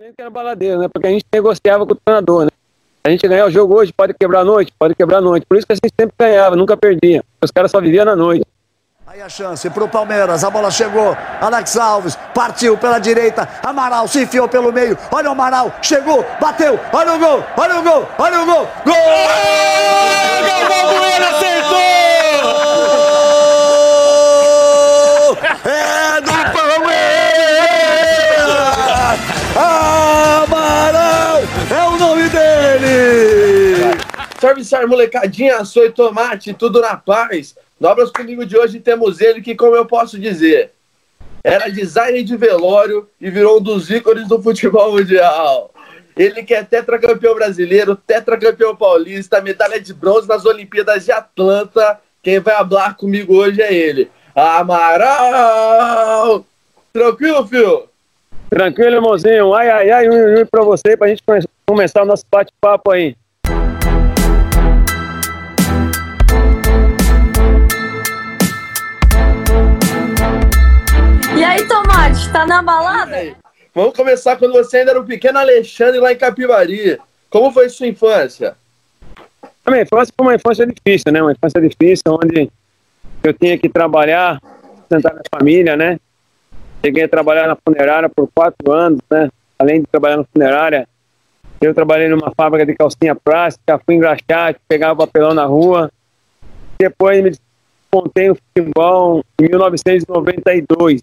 elenco era baladeiro, né? Porque a gente negociava com o treinador, né? A gente ganhar o jogo hoje, pode quebrar a noite, pode quebrar a noite. Por isso que a gente sempre ganhava, nunca perdia. Os caras só viviam na noite. Aí a chance pro Palmeiras, a bola chegou, Alex Alves partiu pela direita, Amaral se enfiou pelo meio, olha o Amaral, chegou, bateu, olha o gol, olha o gol, olha o gol, gol! Galvão Bueno acertou! É salve, molecadinha, sou Tomate, tudo na paz. Nobras comigo de hoje temos ele que, como eu posso dizer, era designer de velório e virou um dos ícones do futebol mundial. Ele que é tetracampeão brasileiro, tetracampeão paulista, medalha de bronze nas Olimpíadas de Atlanta. Quem vai falar comigo hoje é ele. Amaral! Tranquilo, filho? Tranquilo, irmãozinho. Ai, ai, ai, um, um pra você, pra gente come- começar o nosso bate-papo aí. Tomate, tá na balada? Vamos começar quando você ainda era um pequeno Alexandre lá em Capivari. Como foi sua infância? A minha infância foi uma infância difícil, né? Uma infância difícil, onde eu tinha que trabalhar, sustentar minha família, né? Cheguei a trabalhar na funerária por quatro anos, né? Além de trabalhar na funerária, eu trabalhei numa fábrica de calcinha plástica, fui engraxate, pegava papelão na rua. Depois me despontei no futebol em 1992.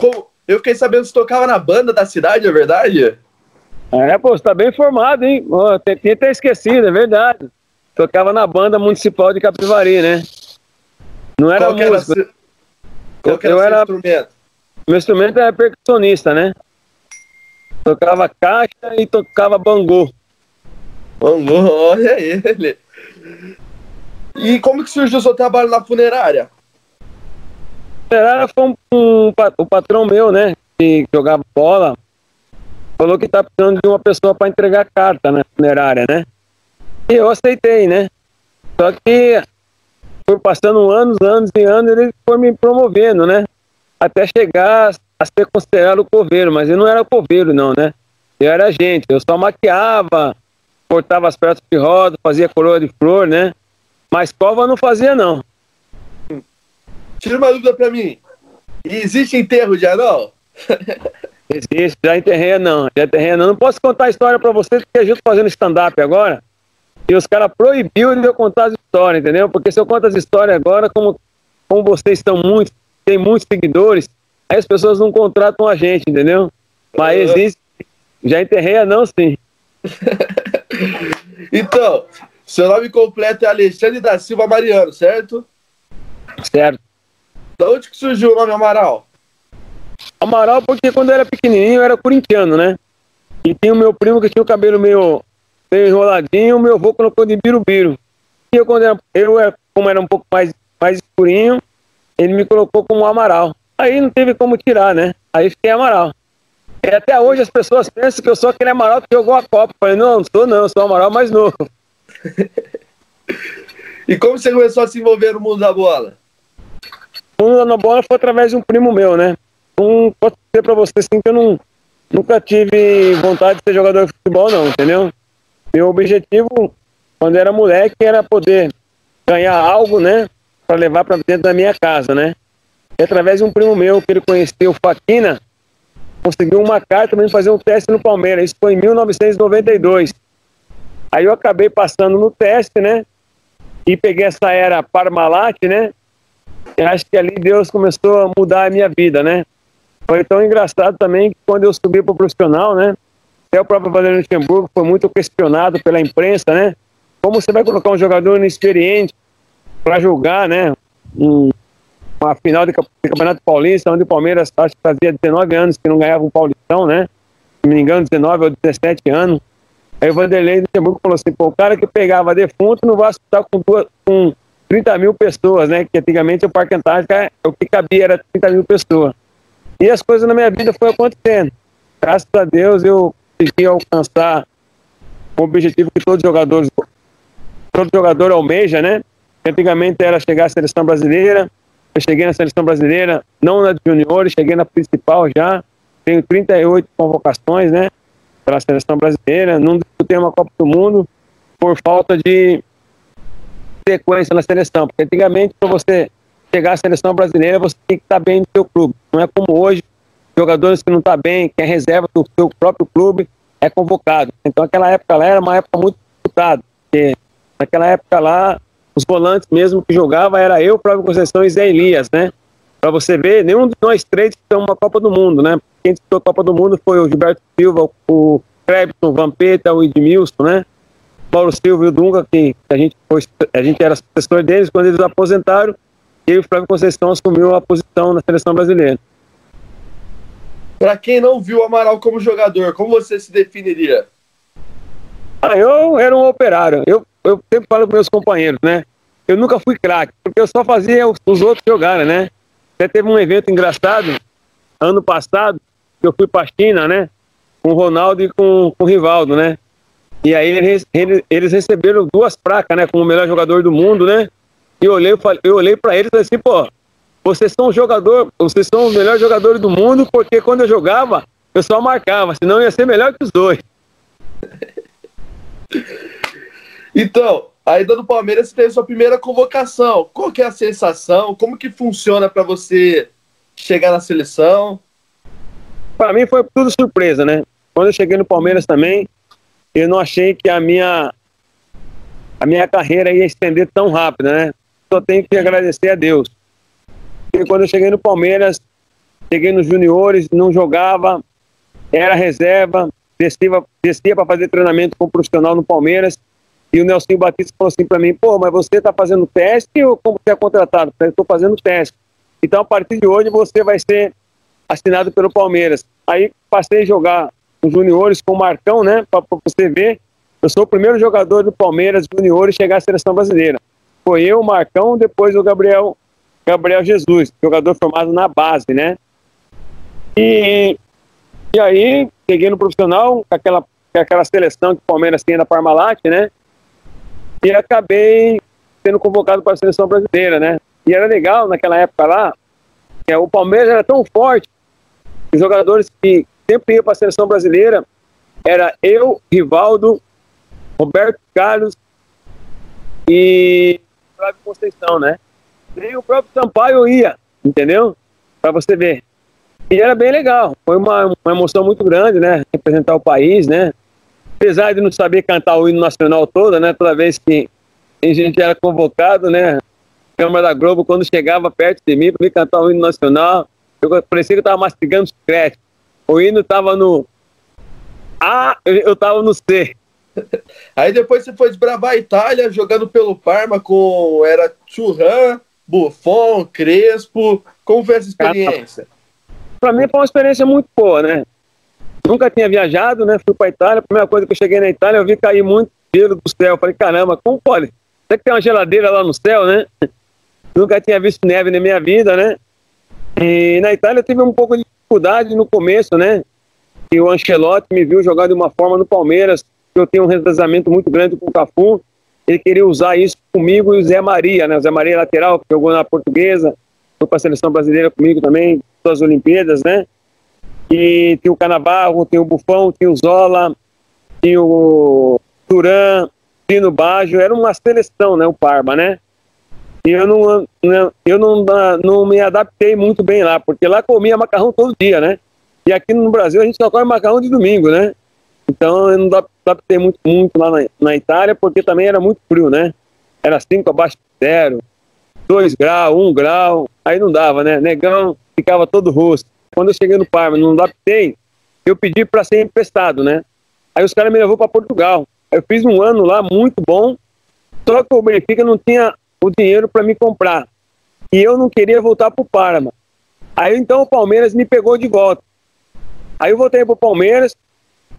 Como- Eu fiquei sabendo que você tocava na banda da cidade, é verdade? É, pô, você tá bem informado, hein? Tem- tinha até esquecido, é verdade. Tocava na banda municipal de Capivari, né? Não era Qual que era, músico. seu- qual que era Eu era- instrumento? Meu instrumento era percussionista, né? Tocava caixa e tocava bangô. Vamos, olha ele. E como que surgiu o seu trabalho na funerária? Era foi um, um o patrão meu, né? Que jogava bola. Falou que tá precisando de uma pessoa para entregar carta na funerária, né? E eu aceitei, né? Só que foi passando anos, anos e anos, ele foi me promovendo, né? Até chegar a ser considerado coveiro, mas eu não era coveiro, não, né? Eu era gente, eu só maquiava, cortava as peças de roda, fazia coroa de flor, né? Mas cova não fazia, não. Tira uma dúvida pra mim. Existe enterro de anão? Existe, já enterrei não, já enterrei não. Não posso contar a história pra vocês, porque eu tô fazendo stand-up agora, e os caras proibiu de eu contar as histórias, entendeu? Porque se eu conto as histórias agora, como, como vocês estão muito, tem muitos seguidores, aí as pessoas não contratam a gente, entendeu? Mas Uhum. existe, já enterrei não, sim. Então, seu nome completo é Alexandre da Silva Mariano, certo? Certo. Da onde que surgiu o nome Amaral? Amaral, porque quando eu era pequenininho eu era corintiano, né? E tinha o meu primo que tinha o cabelo meio, meio enroladinho, o meu avô colocou de birubiru. E eu, quando era, eu, era- como era um pouco mais, mais escurinho, ele me colocou como Amaral. Aí não teve como tirar, né? Aí fiquei Amaral. E até hoje as pessoas pensam que eu sou aquele Amaral que jogou a Copa. Eu falei, não, não sou não, sou Amaral mais novo. E como você começou a se envolver no mundo da bola? Mundo na bola foi através de um primo meu, né? Não posso dizer pra você assim que eu não, nunca tive vontade de ser jogador de futebol, não, entendeu? Meu objetivo, quando era moleque, era poder ganhar algo, né? Pra levar pra dentro da minha casa, né? E através de um primo meu que ele conheceu, Faquina, conseguiu uma carta mim fazer um teste no Palmeiras. Isso foi em 1992. Aí eu acabei passando no teste, né? E peguei essa era Parmalat, né? Eu acho que ali Deus começou a mudar a minha vida, né? Foi tão engraçado também que quando eu subi para o profissional, né? Até o próprio Valério Luxemburgo foi muito questionado pela imprensa, né? Como você vai colocar um jogador inexperiente para jogar, né? Um, uma final de, Campeonato Paulista, onde o Palmeiras acho que fazia 19 anos que não ganhava um Paulistão, né? Se não me engano, 19 ou 17 anos. Aí o Vanderlei Luxemburgo falou assim, pô, o cara que pegava defunto não vai assustar com, duas, com 30 mil pessoas, né? Que antigamente o Parque Antártica, é, o que cabia era 30 mil pessoas. E as coisas na minha vida foram acontecendo. Graças a Deus eu consegui alcançar o objetivo que todos os jogadores, todo jogador almeja, né? Antigamente era chegar à seleção brasileira. Eu cheguei na seleção brasileira, não na de juniores, cheguei na principal já. tenho 38 convocações, né? Pela seleção brasileira. Não disputei uma Copa do Mundo por falta de sequência na seleção. Porque antigamente, para você chegar à seleção brasileira, você tem que estar bem no seu clube. Não é como hoje, jogadores que não estão tá bem, que é reserva do seu próprio clube, é convocado. Então aquela época lá era uma época muito disputada. Porque naquela época lá, os volantes mesmo que jogava era eu, Flávio Conceição e Zé Elias, né? Para você ver, nenhum de nós três estamos uma Copa do Mundo, né? Quem disputou a Copa do Mundo foi o Gilberto Silva, o Crebson, o Vampeta, o Edmilson, né? Paulo Silva e o Dunga, que a gente, foi, a gente era assessor deles, quando eles aposentaram, e o Flávio Conceição assumiu a posição na seleção brasileira. Para quem não viu o Amaral como jogador, como você se definiria? Ah, eu era um operário. Eu, eu sempre falo com meus companheiros, né? Eu nunca fui craque, porque eu só fazia os, os outros jogarem, né? Até teve um evento engraçado, ano passado, que eu fui para a China, né? Com o Ronaldo e com, com o Rivaldo, né? E aí eles, eles receberam duas placas, né? Como o melhor jogador do mundo, né? E eu olhei, eu olhei para eles assim, pô, vocês são jogador, vocês são os melhores jogadores do mundo, porque quando eu jogava, eu só marcava, senão ia ser melhor que os dois. Então, aí do Palmeiras você teve sua primeira convocação. Qual que é a sensação? Como que funciona para você chegar na seleção? Para mim foi tudo surpresa, né? Quando eu cheguei no Palmeiras também, eu não achei que a minha a minha carreira ia estender tão rápido, né? Só tenho que agradecer a Deus. Porque quando eu cheguei no Palmeiras, cheguei nos juniores, não jogava, era reserva, descia, descia para fazer treinamento com o profissional no Palmeiras. E o Nelson Batista falou assim para mim: pô, mas você está fazendo teste ou como você é contratado? Eu estou fazendo teste. Então, a partir de hoje, você vai ser assinado pelo Palmeiras. Aí passei a jogar os juniores com o Marcão, né? Para você ver. Eu sou o primeiro jogador do Palmeiras juniores chegar à seleção brasileira. Foi eu, o Marcão, depois o Gabriel, Gabriel Jesus, jogador formado na base, né? E, e aí, peguei no profissional, com aquela, aquela seleção que o Palmeiras tinha da Parmalat, né? E acabei sendo convocado para a seleção brasileira, né? E era legal naquela época lá, que o Palmeiras era tão forte, os jogadores que sempre iam para a seleção brasileira era eu, Rivaldo, Roberto Carlos e Flávio Conceição, né? Nem o próprio Sampaio ia, entendeu? Para você ver. E era bem legal. Foi uma, uma emoção muito grande, né? Representar o país, né? Apesar de não saber cantar o hino nacional todo, né? Toda vez que a gente era convocado, né? Câmara da Globo, quando chegava perto de mim para me cantar o hino nacional, eu parecia que eu estava mastigando chiclete. O hino estava no A, eu estava no C. Aí depois você foi desbravar a Itália, jogando pelo Parma com. Era Churran, Buffon, Crespo. Como foi essa experiência? Para mim foi uma experiência muito boa, né? Nunca tinha viajado, né? Fui para Itália. A primeira coisa que eu cheguei na Itália, eu vi cair muito gelo do céu. Falei, caramba, como pode? Será que tem uma geladeira lá no céu, né? Nunca tinha visto neve na minha vida, né? E na Itália eu tive um pouco de dificuldade no começo, né? E o Ancelotti me viu jogar de uma forma no Palmeiras eu tenho um retrasamento muito grande com o Cafu. Ele queria usar isso comigo e o Zé Maria, né? O Zé Maria lateral, que jogou na portuguesa, foi para a seleção brasileira comigo também, das Olimpíadas, né? E tem o Canabarro, tem o Bufão, tem o Zola, tem o Turan, Pino Baggio, era uma seleção, né? O Parma, né? E eu não, eu não, não me adaptei muito bem lá, porque lá comia macarrão todo dia, né? E aqui no Brasil a gente só come macarrão de domingo, né? Então eu não adaptei muito, muito lá na, na, Itália, porque também era muito frio, né? Era 5 abaixo de zero, 2 graus, 1 um grau, aí não dava, né? Negão ficava todo rosto. Quando eu cheguei no Parma, não adaptei, eu pedi para ser emprestado, né? Aí os caras me levou para Portugal. Eu fiz um ano lá muito bom, só que o Benfica não tinha o dinheiro para me comprar. E eu não queria voltar para o Parma. Aí então o Palmeiras me pegou de volta. Aí eu voltei para o Palmeiras,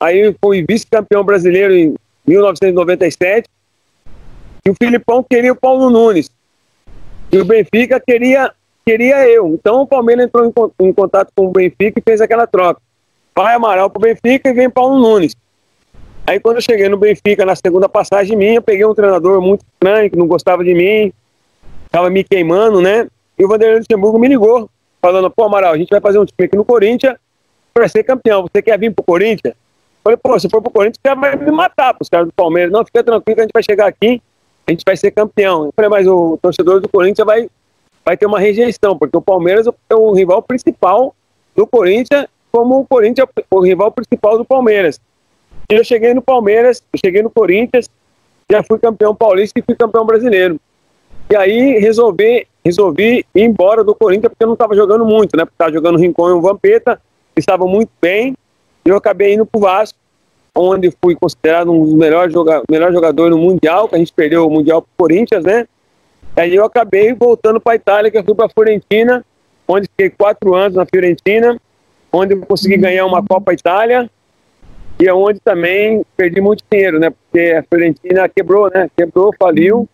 Aí fui vice-campeão brasileiro em 1997. E o Filipão queria o Paulo Nunes. E o Benfica queria, queria eu. Então o Palmeiras entrou em, em contato com o Benfica e fez aquela troca. Vai Amaral para o Benfica e vem Paulo Nunes. Aí quando eu cheguei no Benfica, na segunda passagem minha, peguei um treinador muito estranho, que não gostava de mim, estava me queimando, né? E o Vanderlei Luxemburgo me ligou, falando, pô Amaral, a gente vai fazer um time aqui no Corinthians vai ser campeão. Você quer vir pro Corinthians? Falei, pô, se for pro Corinthians, você vai me matar pros caras do Palmeiras. Não, fica tranquilo que a gente vai chegar aqui, a gente vai ser campeão. Eu falei, mas o torcedor do Corinthians vai, vai ter uma rejeição, porque o Palmeiras é o rival principal do Corinthians, como o Corinthians é o rival principal do Palmeiras. E eu cheguei no Palmeiras, cheguei no Corinthians, já fui campeão paulista e fui campeão brasileiro. E aí resolvi, resolvi ir embora do Corinthians porque eu não estava jogando muito, né? Porque estava jogando Rincon e o Vampeta, que estavam muito bem, e eu acabei indo para o Vasco, onde fui considerado um dos melhores joga melhor jogadores no Mundial, que a gente perdeu o Mundial para o Corinthians, né? E aí eu acabei voltando para a Itália, que eu fui para a Fiorentina, onde fiquei quatro anos na Fiorentina, onde eu consegui ganhar uma Copa Itália, e é onde também perdi muito dinheiro, né? Porque a Fiorentina quebrou, né? Quebrou, faliu.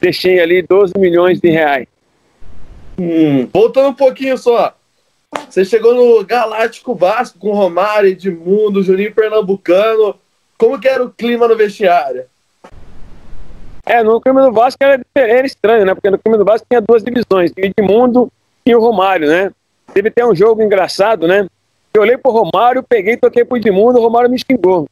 Deixei ali 12 milhões de reais. Hum, voltando um pouquinho só. Você chegou no Galáctico Vasco com Romário, Edmundo, Juninho Pernambucano. Como que era o clima no vestiário? É, no clima do Vasco era, era estranho, né? Porque no clima do Vasco tinha duas divisões, o Edmundo e o Romário, né? Teve até um jogo engraçado, né? Eu olhei pro Romário, peguei, toquei pro Edmundo, o Romário me xingou.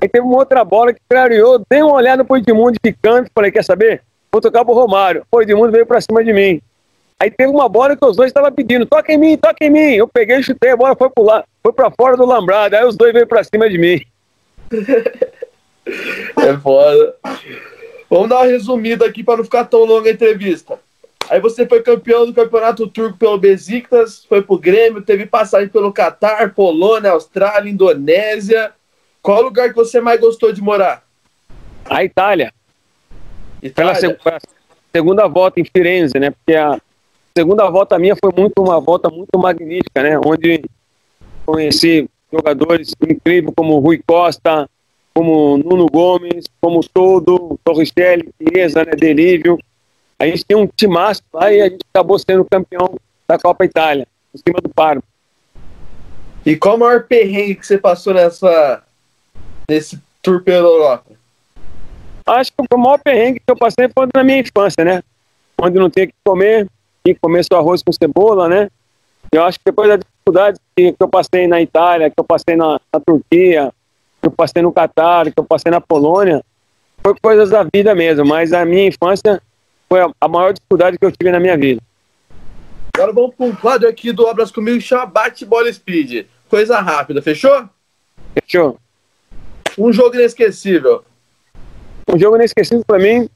Aí teve uma outra bola que clareou, dei uma olhada pro Edmundo de canto, falei, quer saber? Vou tocar pro Romário. O Edmundo veio pra cima de mim. Aí teve uma bola que os dois estavam pedindo, toca em mim, toca em mim. Eu peguei, chutei, a bola foi pro lá, foi pra fora do lambrado. Aí os dois veio pra cima de mim. é foda. Vamos dar uma resumida aqui para não ficar tão longa a entrevista. Aí você foi campeão do campeonato turco pelo Besiktas, foi pro Grêmio, teve passagem pelo Catar, Polônia, Austrália, Indonésia. Qual lugar que você mais gostou de morar? A Itália. Itália. Pela, pela segunda volta em Firenze, né? Porque a segunda volta minha foi muito uma volta muito magnífica, né? Onde conheci jogadores incríveis como Rui Costa, como Nuno Gomes, como Todo, Torricelli, Chiesa, né? Delívio a gente tinha um timaço lá e a gente acabou sendo campeão da Copa Itália, em cima do Parma. E qual o maior perrengue que você passou nessa, nesse tour pela Europa? Acho que o maior perrengue que eu passei foi na minha infância, né? Onde não tinha que comer, tinha que comer só arroz com cebola, né? Eu acho que depois da dificuldade que eu passei na Itália, que eu passei na, na Turquia, que eu passei no Catar, que eu passei na Polônia, foi coisas da vida mesmo, mas a minha infância foi a maior dificuldade que eu tive na minha vida. Agora vamos para um quadro aqui do Obras Comigo que chama Bate Bola Speed. Coisa rápida, fechou? Fechou. Um jogo inesquecível. Um jogo inesquecível para mim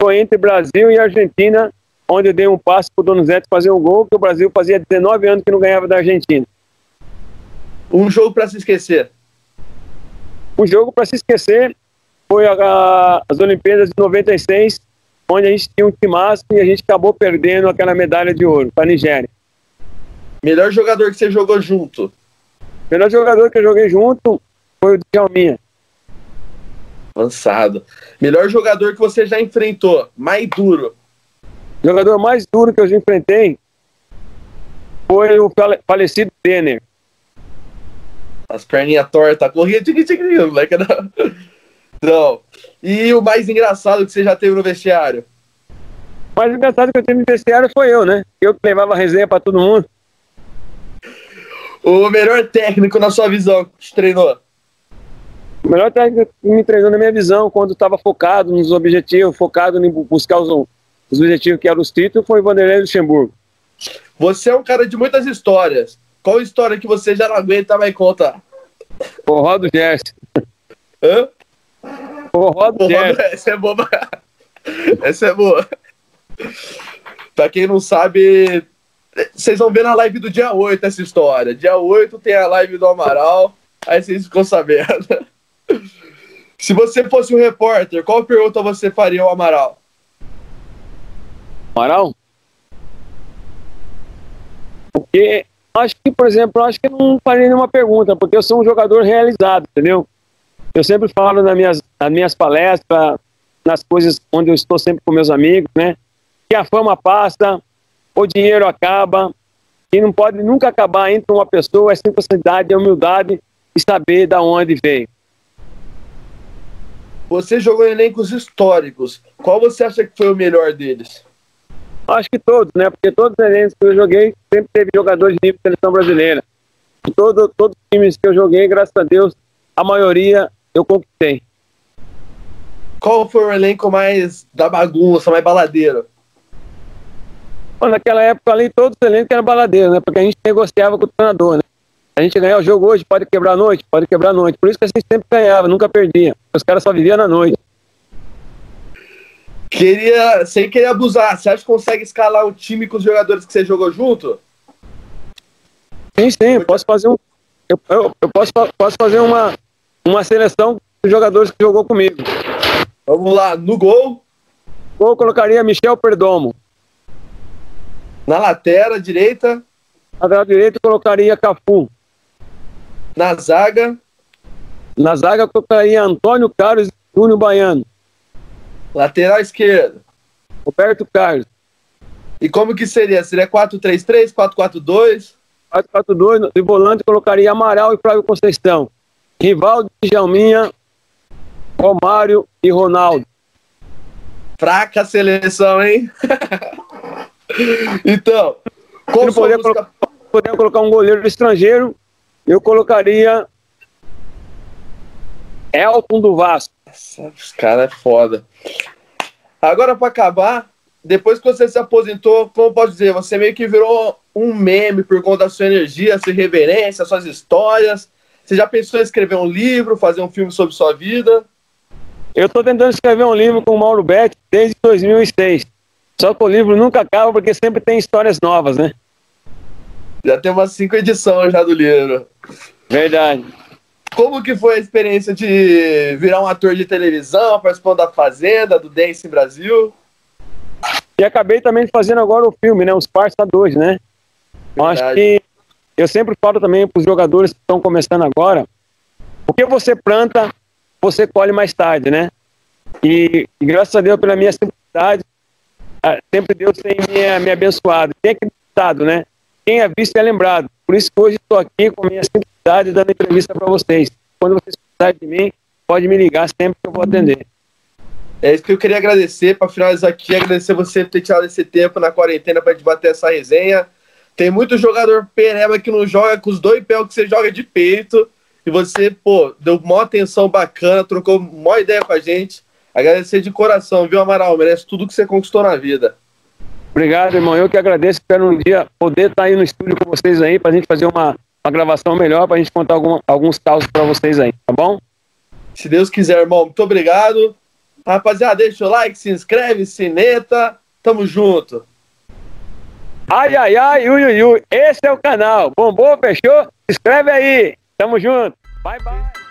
foi entre Brasil e Argentina, onde eu dei um passo para o Donizete fazer um gol, que o Brasil fazia 19 anos que não ganhava da Argentina. Um jogo para se esquecer. Um jogo para se esquecer foi a, a, as Olimpíadas de 96, onde a gente tinha um timaço e a gente acabou perdendo aquela medalha de ouro para a Nigéria. Melhor jogador que você jogou junto? Melhor jogador que eu joguei junto foi o Djalminha. Avançado. Melhor jogador que você já enfrentou? Mais duro? O jogador mais duro que eu já enfrentei foi o falecido Denner. As perninhas tortas, corria, tigre, tigre, moleque. Não. Não. E o mais engraçado que você já teve no vestiário? O mais engraçado que eu tive no vestiário foi eu, né? Eu que levava a resenha pra todo mundo. O melhor técnico na sua visão que te treinou? O melhor técnico que me treinou na minha visão, quando estava focado nos objetivos, focado em buscar os, os objetivos que eram os títulos, foi o Vanderlei Luxemburgo. Você é um cara de muitas histórias. Qual história que você já não aguenta mais contar? O Rodo Gerson. Hã? Forró do Forró, essa é boa. Essa é boa. Pra quem não sabe, vocês vão ver na live do dia 8 essa história. Dia 8 tem a live do Amaral, aí vocês ficam sabendo. Se você fosse um repórter, qual pergunta você faria ao Amaral? Amaral? Porque acho que, por exemplo, acho que eu não faria nenhuma pergunta, porque eu sou um jogador realizado, entendeu? Eu sempre falo nas minhas, nas minhas palestras, nas coisas onde eu estou sempre com meus amigos, né? Que a fama passa, o dinheiro acaba, e não pode nunca acabar entre uma pessoa é simplicidade, é humildade e saber da onde veio. Você jogou em elencos históricos. Qual você acha que foi o melhor deles? Acho que todos, né? Porque todos os elencos que eu joguei sempre teve jogadores de nível de seleção brasileira. todo, todos os times que eu joguei, graças a Deus, a maioria eu conquistei. Qual foi o elenco mais da bagunça, mais baladeiro? Bom, naquela época ali, todos os elencos eram baladeiros, né? Porque a gente negociava com o treinador, né? A gente ganhar o jogo hoje, pode quebrar a noite, pode quebrar a noite. Por isso que a gente sempre ganhava, nunca perdia. Os caras só viviam na noite. Queria, sem querer abusar, você acha que consegue escalar um time com os jogadores que você jogou junto? Sim, sim, eu posso fazer um. Eu, eu, eu posso, posso fazer uma, uma seleção dos jogadores que jogou comigo. Vamos lá, no gol. Gol eu colocaria Michel Perdomo. Na lateral direita. Na lateral direita eu colocaria Cafu. Na zaga. Na zaga eu colocaria Antônio Carlos e Júnior Baiano. Lateral esquerdo. Roberto Carlos. E como que seria? Seria 4-3-3, 4-4-2? 4-4-2, de volante colocaria Amaral e Flávio Conceição. Rivaldo, Jalminha, Romário e Ronaldo. Fraca seleção, hein? então, como poderia, colocar, colocar um goleiro estrangeiro, eu colocaria Elton do Vasco. Os caras é foda. Agora, para acabar, depois que você se aposentou, como pode dizer, você meio que virou um meme por conta da sua energia, sua reverência, suas histórias. Você já pensou em escrever um livro, fazer um filme sobre sua vida? Eu estou tentando escrever um livro com o Mauro Betti desde 2006. Só que o livro nunca acaba porque sempre tem histórias novas, né? Já tem umas cinco edições já do livro. Verdade. Como que foi a experiência de virar um ator de televisão, participando da Fazenda, do Dance Brasil? E acabei também fazendo agora o filme, né? Os Parça 2, né? Eu acho que eu sempre falo também para os jogadores que estão começando agora, o que você planta, você colhe mais tarde, né? E, e graças a Deus, pela minha simplicidade, sempre Deus tem me, me abençoado. Tem acreditado, né? Quem é visto é lembrado. Por isso que hoje estou aqui com minha simplicidade dando entrevista para vocês. Quando vocês precisarem de mim, pode me ligar sempre que eu vou atender. É isso que eu queria agradecer, para finalizar aqui, agradecer você por ter tirado esse tempo na quarentena para debater essa resenha. Tem muito jogador pereba que não joga com os dois pés que você joga de peito. E você, pô, deu uma atenção bacana, trocou uma ideia com a gente. Agradecer de coração, viu, Amaral? Merece tudo que você conquistou na vida. Obrigado, irmão. Eu que agradeço. Espero um dia poder estar aí no estúdio com vocês aí, para a gente fazer uma, uma gravação melhor, para a gente contar algum, alguns casos para vocês aí, tá bom? Se Deus quiser, irmão. Muito obrigado. Rapaziada, deixa o like, se inscreve, sineta. Tamo junto. Ai, ai, ai, ui, ui, ui. Esse é o canal. Bombou, fechou? Inscreve aí. Tamo junto. Bye, bye.